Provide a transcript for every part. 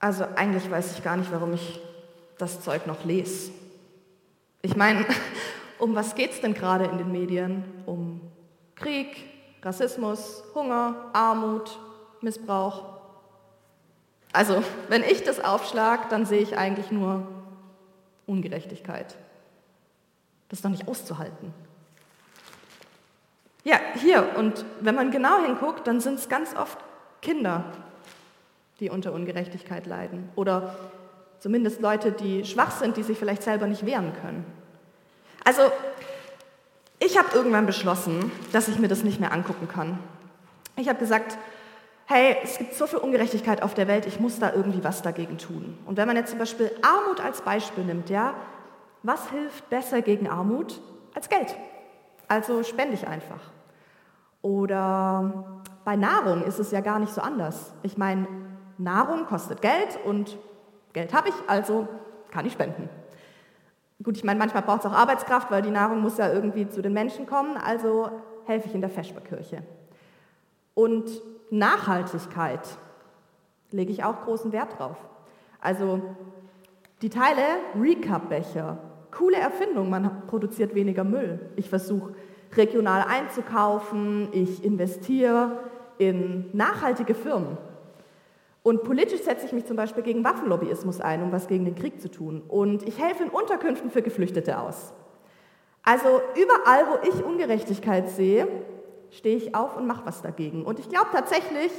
Also eigentlich weiß ich gar nicht, warum ich das Zeug noch lese. Ich meine, um was geht es denn gerade in den Medien? Um Krieg, Rassismus, Hunger, Armut, Missbrauch. Also, wenn ich das aufschlage, dann sehe ich eigentlich nur Ungerechtigkeit. Das ist doch nicht auszuhalten. Ja, hier, und wenn man genau hinguckt, dann sind es ganz oft Kinder, die unter Ungerechtigkeit leiden. Oder zumindest Leute, die schwach sind, die sich vielleicht selber nicht wehren können. Also, ich habe irgendwann beschlossen, dass ich mir das nicht mehr angucken kann. Ich habe gesagt, hey, es gibt so viel Ungerechtigkeit auf der Welt, ich muss da irgendwie was dagegen tun. Und wenn man jetzt zum Beispiel Armut als Beispiel nimmt, ja, was hilft besser gegen Armut als Geld? Also spende ich einfach. Oder bei Nahrung ist es ja gar nicht so anders. Ich meine, Nahrung kostet Geld und Geld habe ich, also kann ich spenden. Gut, ich meine, manchmal braucht es auch Arbeitskraft, weil die Nahrung muss ja irgendwie zu den Menschen kommen, also helfe ich in der Feschberkirche. Und Nachhaltigkeit lege ich auch großen Wert drauf. Also die Teile Recap-Becher, coole Erfindung, man produziert weniger Müll. Ich versuche regional einzukaufen, ich investiere in nachhaltige Firmen. Und politisch setze ich mich zum Beispiel gegen Waffenlobbyismus ein, um was gegen den Krieg zu tun. Und ich helfe in Unterkünften für Geflüchtete aus. Also überall, wo ich Ungerechtigkeit sehe, stehe ich auf und mache was dagegen. Und ich glaube tatsächlich,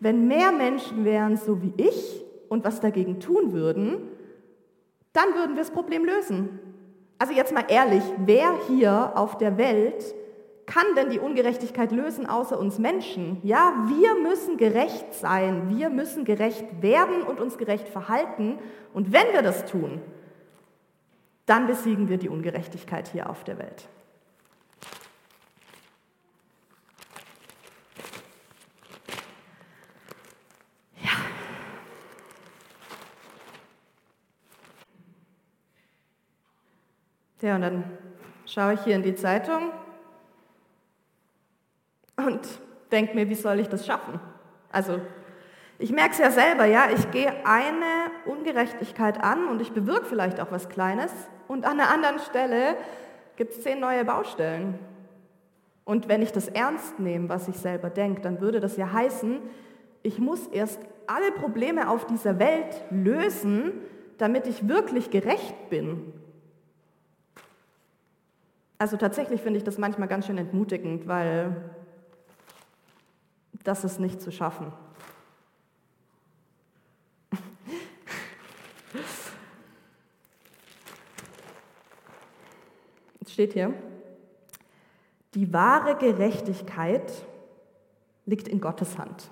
wenn mehr Menschen wären so wie ich und was dagegen tun würden, dann würden wir das Problem lösen. Also jetzt mal ehrlich, wer hier auf der Welt kann denn die Ungerechtigkeit lösen außer uns Menschen? Ja, wir müssen gerecht sein, wir müssen gerecht werden und uns gerecht verhalten. Und wenn wir das tun, dann besiegen wir die Ungerechtigkeit hier auf der Welt. Ja. Und dann schaue ich hier in die Zeitung und denke mir, wie soll ich das schaffen? Also ich merke es ja selber, ja, ich gehe eine Ungerechtigkeit an und ich bewirke vielleicht auch was Kleines und an der anderen Stelle gibt es zehn neue Baustellen. Und wenn ich das ernst nehme, was ich selber denke, dann würde das ja heißen, ich muss erst alle Probleme auf dieser Welt lösen, damit ich wirklich gerecht bin. Also tatsächlich finde ich das manchmal ganz schön entmutigend, weil das ist nicht zu schaffen. Es steht hier, die wahre Gerechtigkeit liegt in Gottes Hand.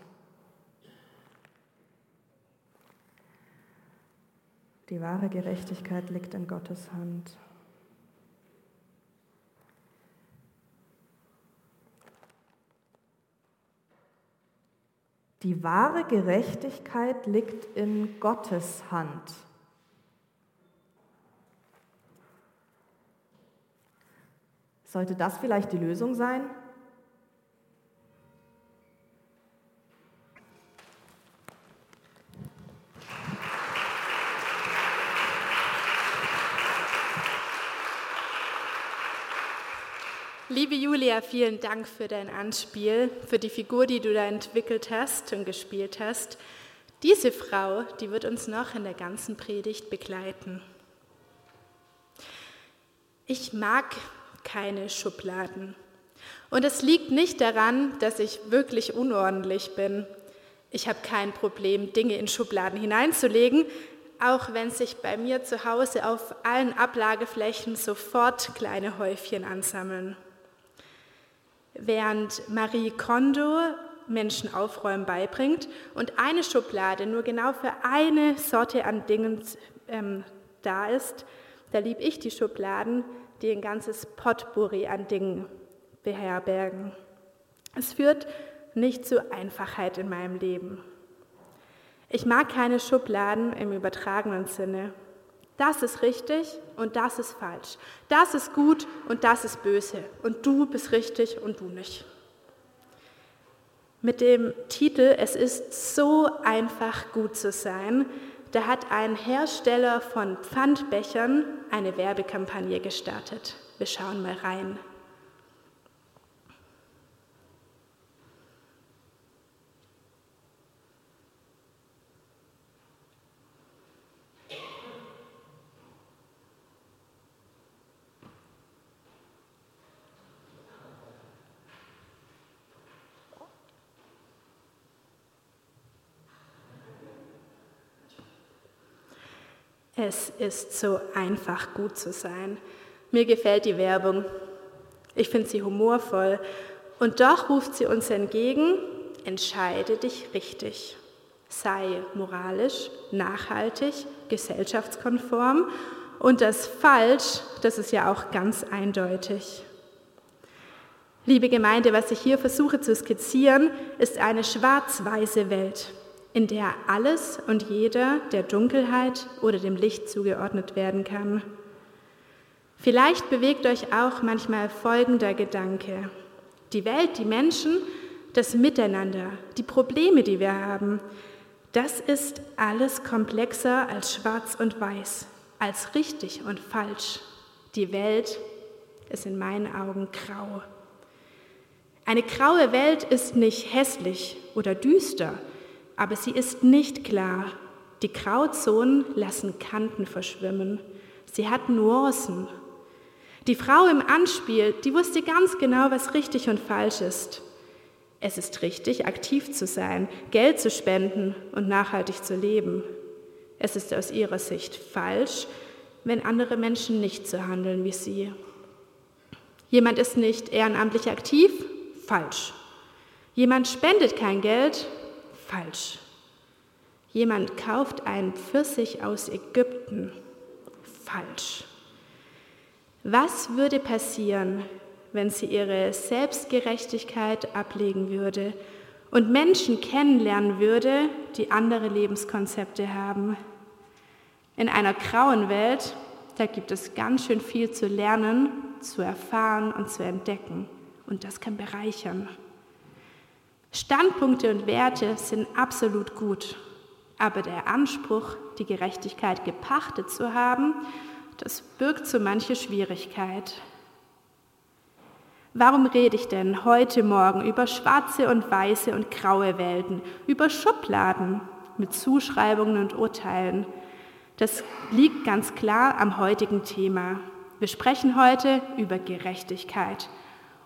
Die wahre Gerechtigkeit liegt in Gottes Hand. Die wahre Gerechtigkeit liegt in Gottes Hand. Sollte das vielleicht die Lösung sein? Liebe Julia, vielen Dank für dein Anspiel, für die Figur, die du da entwickelt hast und gespielt hast. Diese Frau, die wird uns noch in der ganzen Predigt begleiten. Ich mag keine Schubladen. Und es liegt nicht daran, dass ich wirklich unordentlich bin. Ich habe kein Problem, Dinge in Schubladen hineinzulegen, auch wenn sich bei mir zu Hause auf allen Ablageflächen sofort kleine Häufchen ansammeln. Während Marie Kondo Menschen aufräumen beibringt und eine Schublade nur genau für eine Sorte an Dingen ähm, da ist, da liebe ich die Schubladen, die ein ganzes Potpourri an Dingen beherbergen. Es führt nicht zu Einfachheit in meinem Leben. Ich mag keine Schubladen im übertragenen Sinne. Das ist richtig und das ist falsch. Das ist gut und das ist böse. Und du bist richtig und du nicht. Mit dem Titel Es ist so einfach gut zu sein, da hat ein Hersteller von Pfandbechern eine Werbekampagne gestartet. Wir schauen mal rein. Es ist so einfach, gut zu sein. Mir gefällt die Werbung. Ich finde sie humorvoll. Und doch ruft sie uns entgegen, entscheide dich richtig. Sei moralisch, nachhaltig, gesellschaftskonform. Und das Falsch, das ist ja auch ganz eindeutig. Liebe Gemeinde, was ich hier versuche zu skizzieren, ist eine schwarz-weiße Welt in der alles und jeder der Dunkelheit oder dem Licht zugeordnet werden kann. Vielleicht bewegt euch auch manchmal folgender Gedanke. Die Welt, die Menschen, das Miteinander, die Probleme, die wir haben, das ist alles komplexer als schwarz und weiß, als richtig und falsch. Die Welt ist in meinen Augen grau. Eine graue Welt ist nicht hässlich oder düster, aber sie ist nicht klar. Die Grauzonen lassen Kanten verschwimmen. Sie hat Nuancen. Die Frau im Anspiel, die wusste ganz genau, was richtig und falsch ist. Es ist richtig, aktiv zu sein, Geld zu spenden und nachhaltig zu leben. Es ist aus ihrer Sicht falsch, wenn andere Menschen nicht so handeln wie sie. Jemand ist nicht ehrenamtlich aktiv? Falsch. Jemand spendet kein Geld? Falsch. Jemand kauft einen Pfirsich aus Ägypten. Falsch. Was würde passieren, wenn sie ihre Selbstgerechtigkeit ablegen würde und Menschen kennenlernen würde, die andere Lebenskonzepte haben? In einer grauen Welt, da gibt es ganz schön viel zu lernen, zu erfahren und zu entdecken. Und das kann bereichern. Standpunkte und Werte sind absolut gut, aber der Anspruch, die Gerechtigkeit gepachtet zu haben, das birgt so manche Schwierigkeit. Warum rede ich denn heute Morgen über schwarze und weiße und graue Welten, über Schubladen mit Zuschreibungen und Urteilen? Das liegt ganz klar am heutigen Thema. Wir sprechen heute über Gerechtigkeit.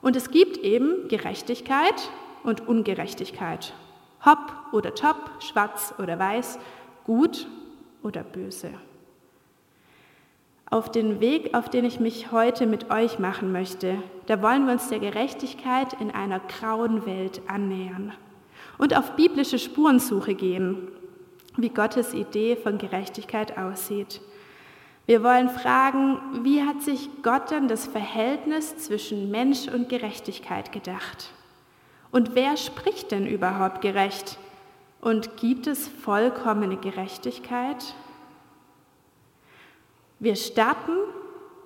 Und es gibt eben Gerechtigkeit und Ungerechtigkeit. Hopp oder top, schwarz oder weiß, gut oder böse. Auf den Weg, auf den ich mich heute mit euch machen möchte, da wollen wir uns der Gerechtigkeit in einer grauen Welt annähern und auf biblische Spurensuche gehen, wie Gottes Idee von Gerechtigkeit aussieht. Wir wollen fragen, wie hat sich Gott denn das Verhältnis zwischen Mensch und Gerechtigkeit gedacht? Und wer spricht denn überhaupt gerecht? Und gibt es vollkommene Gerechtigkeit? Wir starten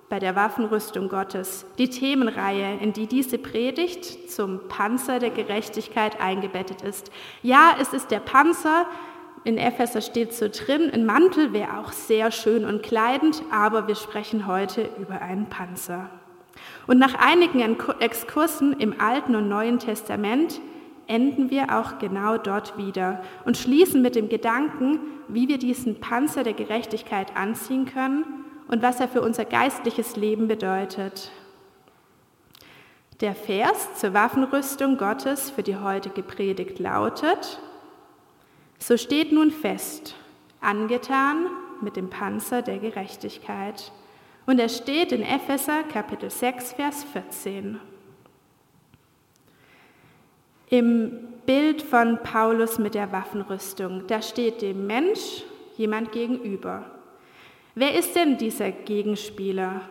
bei der Waffenrüstung Gottes, die Themenreihe, in die diese Predigt zum Panzer der Gerechtigkeit eingebettet ist. Ja, es ist der Panzer, in Epheser steht so drin, ein Mantel wäre auch sehr schön und kleidend, aber wir sprechen heute über einen Panzer. Und nach einigen Exkursen im Alten und Neuen Testament enden wir auch genau dort wieder und schließen mit dem Gedanken, wie wir diesen Panzer der Gerechtigkeit anziehen können und was er für unser geistliches Leben bedeutet. Der Vers zur Waffenrüstung Gottes für die heutige Predigt lautet, so steht nun fest, angetan mit dem Panzer der Gerechtigkeit. Und er steht in Epheser Kapitel 6, Vers 14. Im Bild von Paulus mit der Waffenrüstung, da steht dem Mensch jemand gegenüber. Wer ist denn dieser Gegenspieler,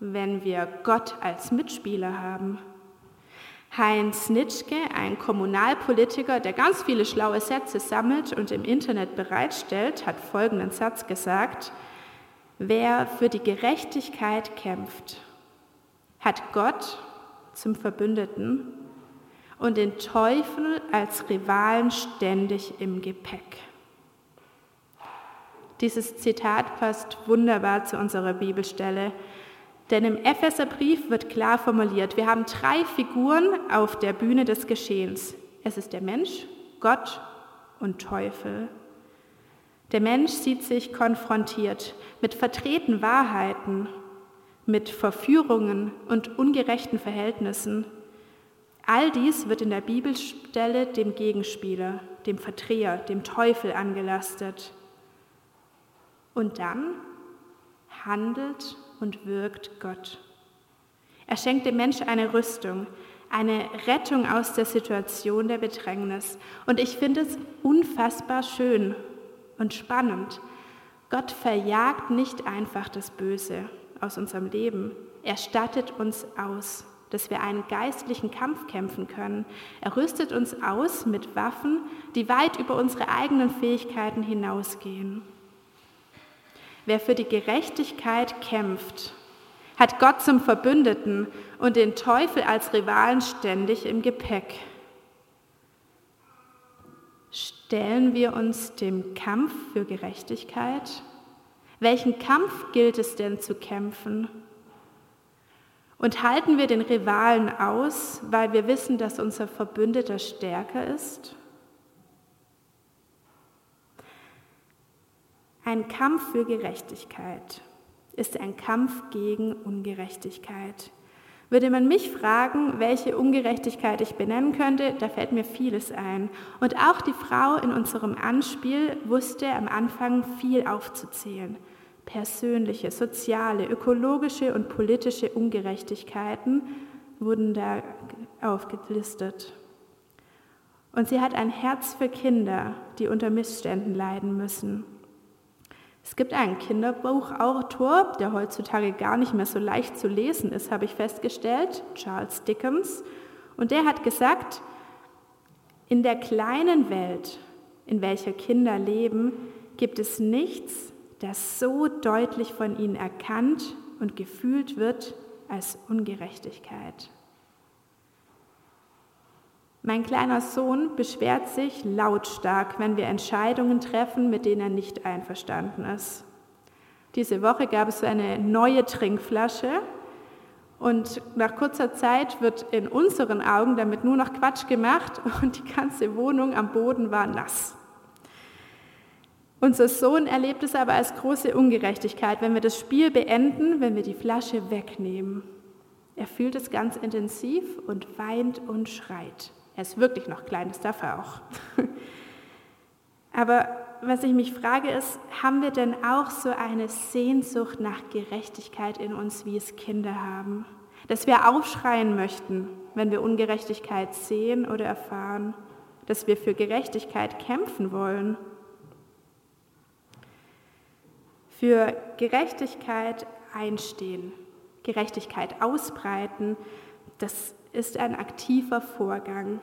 wenn wir Gott als Mitspieler haben? Heinz Nitschke, ein Kommunalpolitiker, der ganz viele schlaue Sätze sammelt und im Internet bereitstellt, hat folgenden Satz gesagt, Wer für die Gerechtigkeit kämpft, hat Gott zum Verbündeten und den Teufel als Rivalen ständig im Gepäck. Dieses Zitat passt wunderbar zu unserer Bibelstelle, denn im Epheserbrief wird klar formuliert, wir haben drei Figuren auf der Bühne des Geschehens. Es ist der Mensch, Gott und Teufel. Der Mensch sieht sich konfrontiert mit verdrehten Wahrheiten, mit Verführungen und ungerechten Verhältnissen. All dies wird in der Bibelstelle dem Gegenspieler, dem Verdreher, dem Teufel angelastet. Und dann handelt und wirkt Gott. Er schenkt dem Mensch eine Rüstung, eine Rettung aus der Situation der Bedrängnis. Und ich finde es unfassbar schön und spannend. Gott verjagt nicht einfach das Böse aus unserem Leben. Er stattet uns aus, dass wir einen geistlichen Kampf kämpfen können. Er rüstet uns aus mit Waffen, die weit über unsere eigenen Fähigkeiten hinausgehen. Wer für die Gerechtigkeit kämpft, hat Gott zum Verbündeten und den Teufel als Rivalen ständig im Gepäck. Stellen wir uns dem Kampf für Gerechtigkeit? Welchen Kampf gilt es denn zu kämpfen? Und halten wir den Rivalen aus, weil wir wissen, dass unser Verbündeter stärker ist? Ein Kampf für Gerechtigkeit ist ein Kampf gegen Ungerechtigkeit. Würde man mich fragen, welche Ungerechtigkeit ich benennen könnte, da fällt mir vieles ein. Und auch die Frau in unserem Anspiel wusste am Anfang viel aufzuzählen. Persönliche, soziale, ökologische und politische Ungerechtigkeiten wurden da aufgelistet. Und sie hat ein Herz für Kinder, die unter Missständen leiden müssen. Es gibt einen Kinderbuchautor, der heutzutage gar nicht mehr so leicht zu lesen ist, habe ich festgestellt, Charles Dickens. Und der hat gesagt, in der kleinen Welt, in welcher Kinder leben, gibt es nichts, das so deutlich von ihnen erkannt und gefühlt wird als Ungerechtigkeit. Mein kleiner Sohn beschwert sich lautstark, wenn wir Entscheidungen treffen, mit denen er nicht einverstanden ist. Diese Woche gab es eine neue Trinkflasche und nach kurzer Zeit wird in unseren Augen damit nur noch Quatsch gemacht und die ganze Wohnung am Boden war nass. Unser Sohn erlebt es aber als große Ungerechtigkeit, wenn wir das Spiel beenden, wenn wir die Flasche wegnehmen. Er fühlt es ganz intensiv und weint und schreit. Er ist wirklich noch klein, das darf er auch. Aber was ich mich frage ist, haben wir denn auch so eine Sehnsucht nach Gerechtigkeit in uns, wie es Kinder haben? Dass wir aufschreien möchten, wenn wir Ungerechtigkeit sehen oder erfahren? Dass wir für Gerechtigkeit kämpfen wollen? Für Gerechtigkeit einstehen, Gerechtigkeit ausbreiten, das ist ein aktiver Vorgang.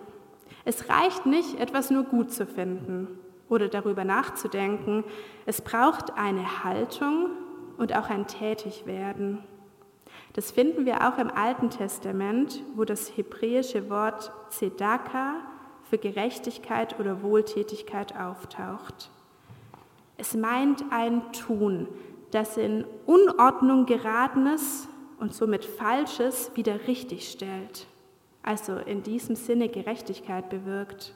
Es reicht nicht, etwas nur gut zu finden oder darüber nachzudenken. Es braucht eine Haltung und auch ein Tätigwerden. Das finden wir auch im Alten Testament, wo das hebräische Wort Zedaka für Gerechtigkeit oder Wohltätigkeit auftaucht. Es meint ein Tun, das in Unordnung geratenes und somit Falsches wieder richtigstellt also in diesem Sinne Gerechtigkeit bewirkt.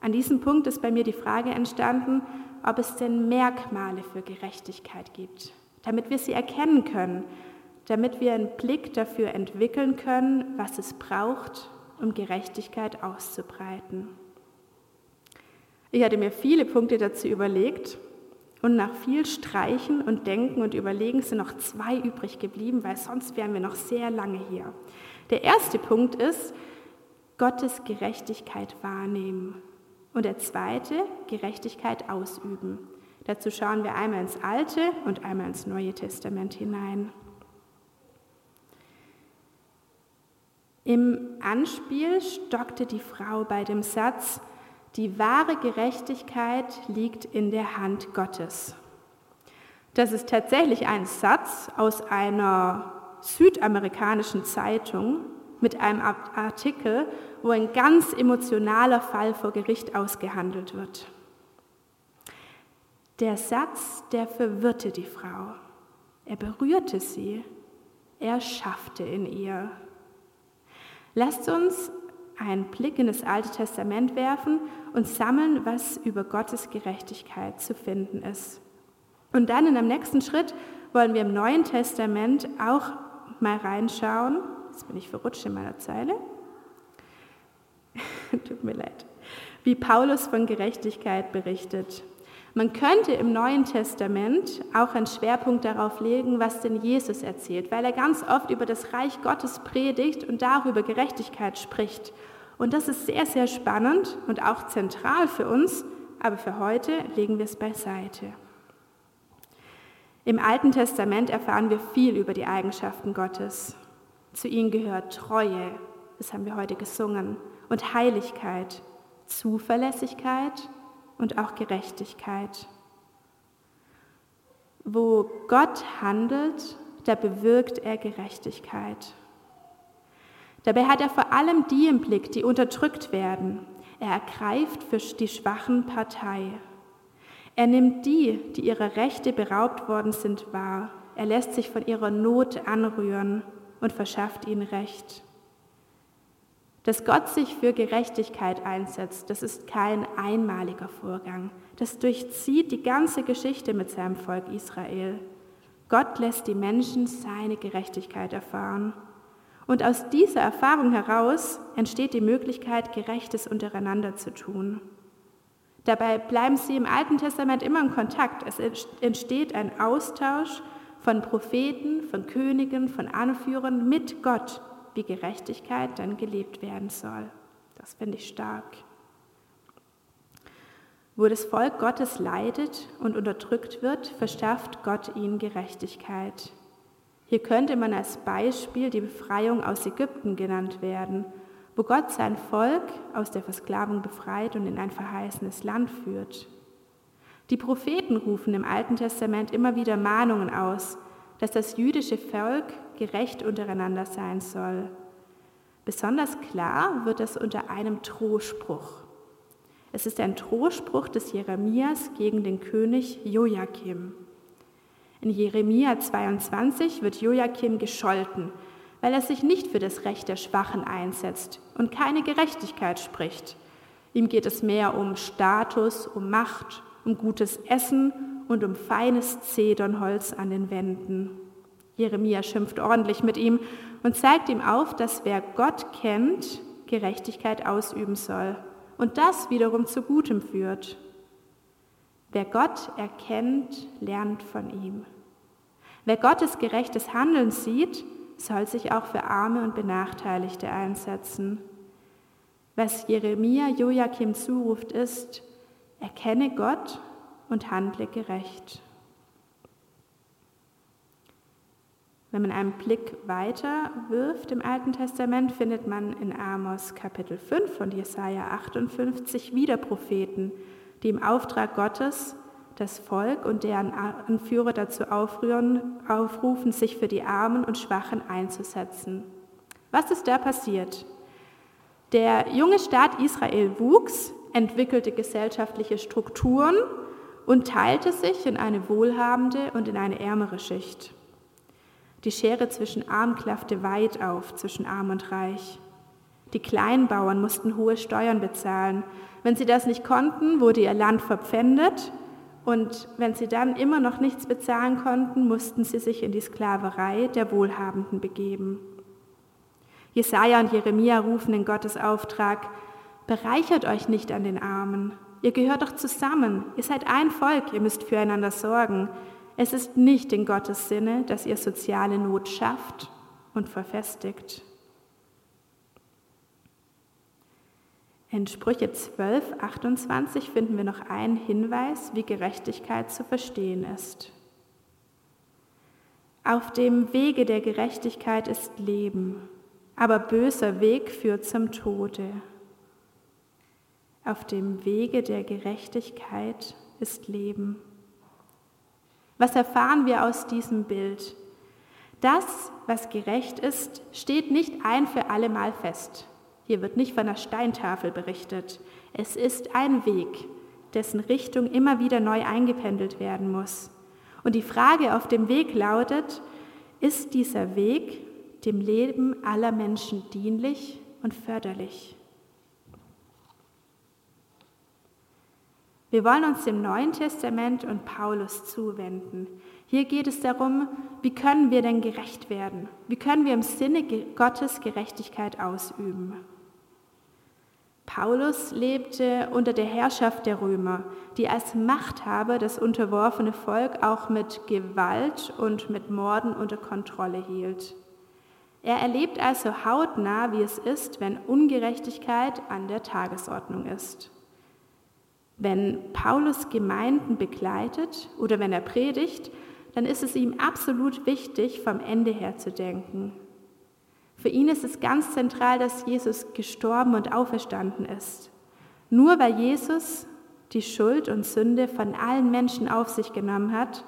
An diesem Punkt ist bei mir die Frage entstanden, ob es denn Merkmale für Gerechtigkeit gibt, damit wir sie erkennen können, damit wir einen Blick dafür entwickeln können, was es braucht, um Gerechtigkeit auszubreiten. Ich hatte mir viele Punkte dazu überlegt und nach viel Streichen und Denken und Überlegen sind noch zwei übrig geblieben, weil sonst wären wir noch sehr lange hier. Der erste Punkt ist, Gottes Gerechtigkeit wahrnehmen. Und der zweite, Gerechtigkeit ausüben. Dazu schauen wir einmal ins Alte und einmal ins Neue Testament hinein. Im Anspiel stockte die Frau bei dem Satz, die wahre Gerechtigkeit liegt in der Hand Gottes. Das ist tatsächlich ein Satz aus einer südamerikanischen Zeitung mit einem Artikel, wo ein ganz emotionaler Fall vor Gericht ausgehandelt wird. Der Satz, der verwirrte die Frau. Er berührte sie. Er schaffte in ihr. Lasst uns einen Blick in das Alte Testament werfen und sammeln, was über Gottes Gerechtigkeit zu finden ist. Und dann in einem nächsten Schritt wollen wir im Neuen Testament auch mal reinschauen. Jetzt bin ich verrutscht in meiner Zeile. Tut mir leid. Wie Paulus von Gerechtigkeit berichtet. Man könnte im Neuen Testament auch einen Schwerpunkt darauf legen, was denn Jesus erzählt, weil er ganz oft über das Reich Gottes predigt und darüber Gerechtigkeit spricht. Und das ist sehr, sehr spannend und auch zentral für uns, aber für heute legen wir es beiseite. Im Alten Testament erfahren wir viel über die Eigenschaften Gottes. Zu ihnen gehört Treue, das haben wir heute gesungen, und Heiligkeit, Zuverlässigkeit und auch Gerechtigkeit. Wo Gott handelt, da bewirkt er Gerechtigkeit. Dabei hat er vor allem die im Blick, die unterdrückt werden. Er ergreift für die schwachen Partei. Er nimmt die, die ihrer Rechte beraubt worden sind, wahr. Er lässt sich von ihrer Not anrühren und verschafft ihnen Recht. Dass Gott sich für Gerechtigkeit einsetzt, das ist kein einmaliger Vorgang. Das durchzieht die ganze Geschichte mit seinem Volk Israel. Gott lässt die Menschen seine Gerechtigkeit erfahren. Und aus dieser Erfahrung heraus entsteht die Möglichkeit, Gerechtes untereinander zu tun. Dabei bleiben sie im Alten Testament immer in Kontakt. Es entsteht ein Austausch von Propheten, von Königen, von Anführern mit Gott wie Gerechtigkeit dann gelebt werden soll. Das finde ich stark. Wo das Volk Gottes leidet und unterdrückt wird, verschafft Gott ihnen Gerechtigkeit. Hier könnte man als Beispiel die Befreiung aus Ägypten genannt werden, wo Gott sein Volk aus der Versklavung befreit und in ein verheißenes Land führt. Die Propheten rufen im Alten Testament immer wieder Mahnungen aus, dass das jüdische Volk gerecht untereinander sein soll. Besonders klar wird das unter einem Drohspruch. Es ist ein Drohspruch des Jeremias gegen den König Joachim. In Jeremia 22 wird Joachim gescholten, weil er sich nicht für das Recht der Schwachen einsetzt und keine Gerechtigkeit spricht. Ihm geht es mehr um Status, um Macht, um gutes Essen und um feines Zedernholz an den Wänden. Jeremia schimpft ordentlich mit ihm und zeigt ihm auf, dass wer Gott kennt, Gerechtigkeit ausüben soll und das wiederum zu Gutem führt. Wer Gott erkennt, lernt von ihm. Wer Gottes gerechtes Handeln sieht, soll sich auch für Arme und Benachteiligte einsetzen. Was Jeremia Joachim zuruft, ist, erkenne Gott und handle gerecht. Wenn man einen Blick weiter wirft im Alten Testament, findet man in Amos Kapitel 5 und Jesaja 58 wieder Propheten, die im Auftrag Gottes das Volk und deren Anführer dazu aufrufen, sich für die Armen und Schwachen einzusetzen. Was ist da passiert? Der junge Staat Israel wuchs, entwickelte gesellschaftliche Strukturen und teilte sich in eine wohlhabende und in eine ärmere Schicht. Die Schere zwischen Arm klaffte weit auf, zwischen Arm und Reich. Die Kleinbauern mussten hohe Steuern bezahlen. Wenn sie das nicht konnten, wurde ihr Land verpfändet und wenn sie dann immer noch nichts bezahlen konnten, mussten sie sich in die Sklaverei der Wohlhabenden begeben. Jesaja und Jeremia rufen in Gottes Auftrag: Bereichert euch nicht an den Armen, Ihr gehört doch zusammen. Ihr seid ein Volk. Ihr müsst füreinander sorgen. Es ist nicht in Gottes Sinne, dass ihr soziale Not schafft und verfestigt. In Sprüche 12, 28 finden wir noch einen Hinweis, wie Gerechtigkeit zu verstehen ist. Auf dem Wege der Gerechtigkeit ist Leben, aber böser Weg führt zum Tode. Auf dem Wege der Gerechtigkeit ist Leben. Was erfahren wir aus diesem Bild? Das, was gerecht ist, steht nicht ein für allemal fest. Hier wird nicht von einer Steintafel berichtet. Es ist ein Weg, dessen Richtung immer wieder neu eingependelt werden muss. Und die Frage auf dem Weg lautet, ist dieser Weg dem Leben aller Menschen dienlich und förderlich? Wir wollen uns dem Neuen Testament und Paulus zuwenden. Hier geht es darum, wie können wir denn gerecht werden? Wie können wir im Sinne Gottes Gerechtigkeit ausüben? Paulus lebte unter der Herrschaft der Römer, die als Machthaber das unterworfene Volk auch mit Gewalt und mit Morden unter Kontrolle hielt. Er erlebt also hautnah, wie es ist, wenn Ungerechtigkeit an der Tagesordnung ist. Wenn Paulus Gemeinden begleitet oder wenn er predigt, dann ist es ihm absolut wichtig, vom Ende her zu denken. Für ihn ist es ganz zentral, dass Jesus gestorben und auferstanden ist. Nur weil Jesus die Schuld und Sünde von allen Menschen auf sich genommen hat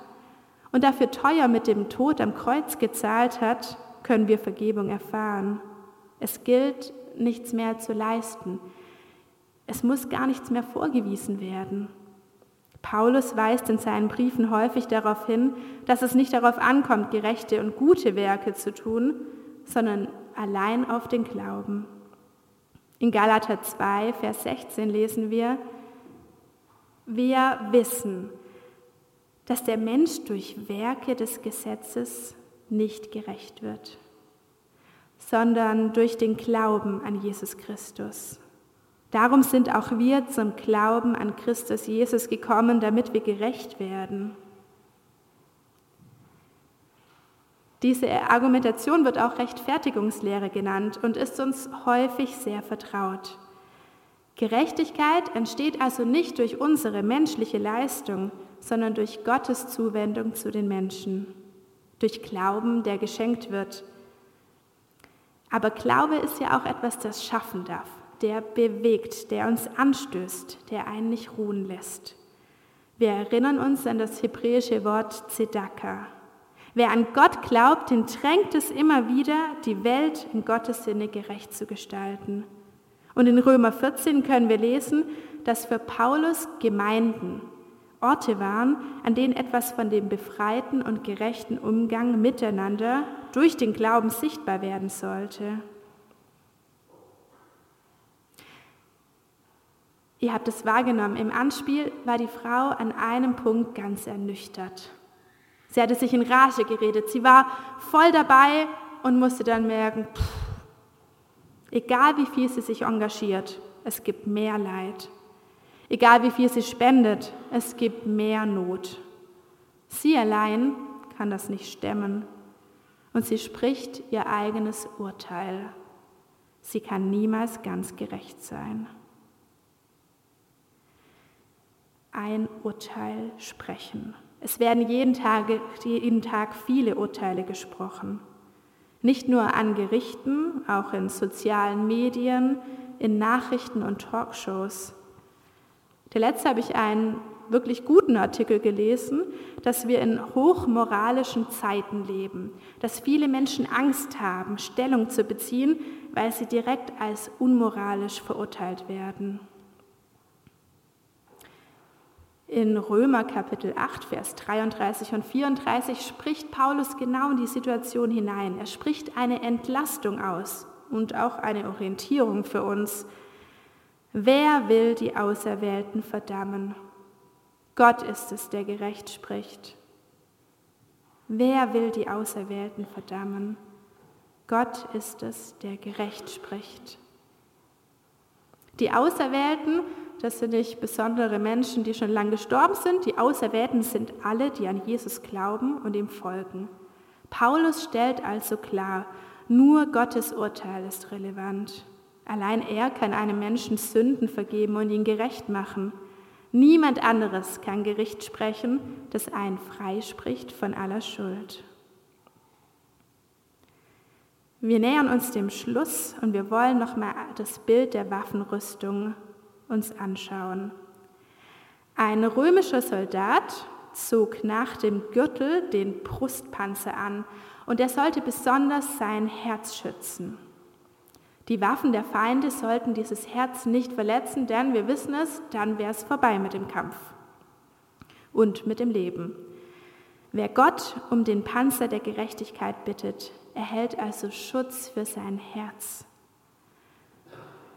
und dafür teuer mit dem Tod am Kreuz gezahlt hat, können wir Vergebung erfahren. Es gilt, nichts mehr zu leisten. Es muss gar nichts mehr vorgewiesen werden. Paulus weist in seinen Briefen häufig darauf hin, dass es nicht darauf ankommt, gerechte und gute Werke zu tun, sondern allein auf den Glauben. In Galater 2, Vers 16 lesen wir, wir wissen, dass der Mensch durch Werke des Gesetzes nicht gerecht wird, sondern durch den Glauben an Jesus Christus. Darum sind auch wir zum Glauben an Christus Jesus gekommen, damit wir gerecht werden. Diese Argumentation wird auch Rechtfertigungslehre genannt und ist uns häufig sehr vertraut. Gerechtigkeit entsteht also nicht durch unsere menschliche Leistung, sondern durch Gottes Zuwendung zu den Menschen, durch Glauben, der geschenkt wird. Aber Glaube ist ja auch etwas, das schaffen darf, der bewegt, der uns anstößt, der einen nicht ruhen lässt. Wir erinnern uns an das hebräische Wort Zedaka, Wer an Gott glaubt, den drängt es immer wieder, die Welt in Gottes Sinne gerecht zu gestalten. Und in Römer 14 können wir lesen, dass für Paulus Gemeinden Orte waren, an denen etwas von dem befreiten und gerechten Umgang miteinander durch den Glauben sichtbar werden sollte. Ihr habt es wahrgenommen, im Anspiel war die Frau an einem Punkt ganz ernüchtert. Sie hatte sich in Rage geredet. Sie war voll dabei und musste dann merken, pff, egal wie viel sie sich engagiert, es gibt mehr Leid. Egal wie viel sie spendet, es gibt mehr Not. Sie allein kann das nicht stemmen. Und sie spricht ihr eigenes Urteil. Sie kann niemals ganz gerecht sein. Ein Urteil sprechen. Es werden jeden Tag, jeden Tag viele Urteile gesprochen. Nicht nur an Gerichten, auch in sozialen Medien, in Nachrichten und Talkshows. Der letzte habe ich einen wirklich guten Artikel gelesen, dass wir in hochmoralischen Zeiten leben, dass viele Menschen Angst haben, Stellung zu beziehen, weil sie direkt als unmoralisch verurteilt werden. In Römer Kapitel 8, Vers 33 und 34 spricht Paulus genau in die Situation hinein. Er spricht eine Entlastung aus und auch eine Orientierung für uns. Wer will die Auserwählten verdammen? Gott ist es, der gerecht spricht. Wer will die Auserwählten verdammen? Gott ist es, der gerecht spricht. Die Auserwählten das sind nicht besondere Menschen, die schon lange gestorben sind. Die Auserwählten sind alle, die an Jesus glauben und ihm folgen. Paulus stellt also klar, nur Gottes Urteil ist relevant. Allein er kann einem Menschen Sünden vergeben und ihn gerecht machen. Niemand anderes kann Gericht sprechen, das einen freispricht von aller Schuld. Wir nähern uns dem Schluss und wir wollen nochmal das Bild der Waffenrüstung uns anschauen. Ein römischer Soldat zog nach dem Gürtel den Brustpanzer an Und er sollte besonders sein Herz schützen. Die Waffen der Feinde sollten dieses Herz nicht verletzen, denn wir wissen es, dann wäre es vorbei mit dem Kampf und mit dem Leben. Wer Gott um den Panzer der Gerechtigkeit bittet, erhält also Schutz für sein Herz.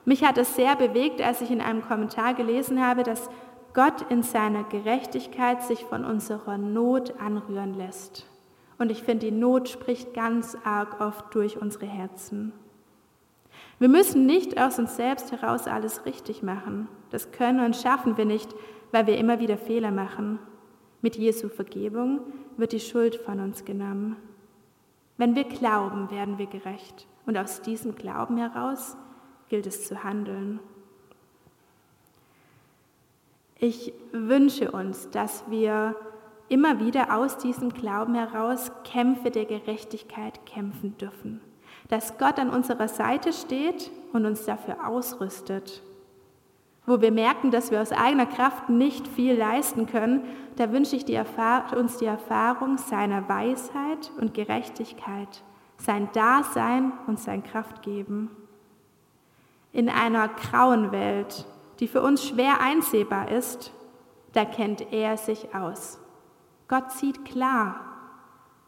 Mich hat es sehr bewegt, als ich in einem Kommentar gelesen habe, dass Gott in seiner Gerechtigkeit sich von unserer Not anrühren lässt. Und ich finde, die Not spricht ganz arg oft durch unsere Herzen. Wir müssen nicht aus uns selbst heraus alles richtig machen. Das können und schaffen wir nicht, weil wir immer wieder Fehler machen. Mit Jesu Vergebung wird die Schuld von uns genommen. Wenn wir glauben, werden wir gerecht. Und aus diesem Glauben heraus gilt es zu handeln. Ich wünsche uns, dass wir immer wieder aus diesem Glauben heraus Kämpfe der Gerechtigkeit kämpfen dürfen dass Gott an unserer Seite steht und uns dafür ausrüstet. Wo wir merken, dass wir aus eigener Kraft nicht viel leisten können, da wünsche ich die uns die Erfahrung seiner Weisheit und Gerechtigkeit, sein Dasein und sein Kraftgeben. In einer grauen Welt, die für uns schwer einsehbar ist, da kennt er sich aus. Gott sieht klar.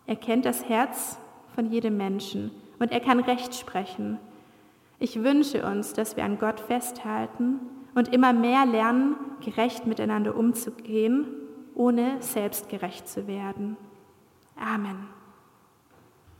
Er kennt das Herz von jedem Menschen und er kann Recht sprechen. Ich wünsche uns, dass wir an Gott festhalten und immer mehr lernen, gerecht miteinander umzugehen, ohne selbst gerecht zu werden. Amen.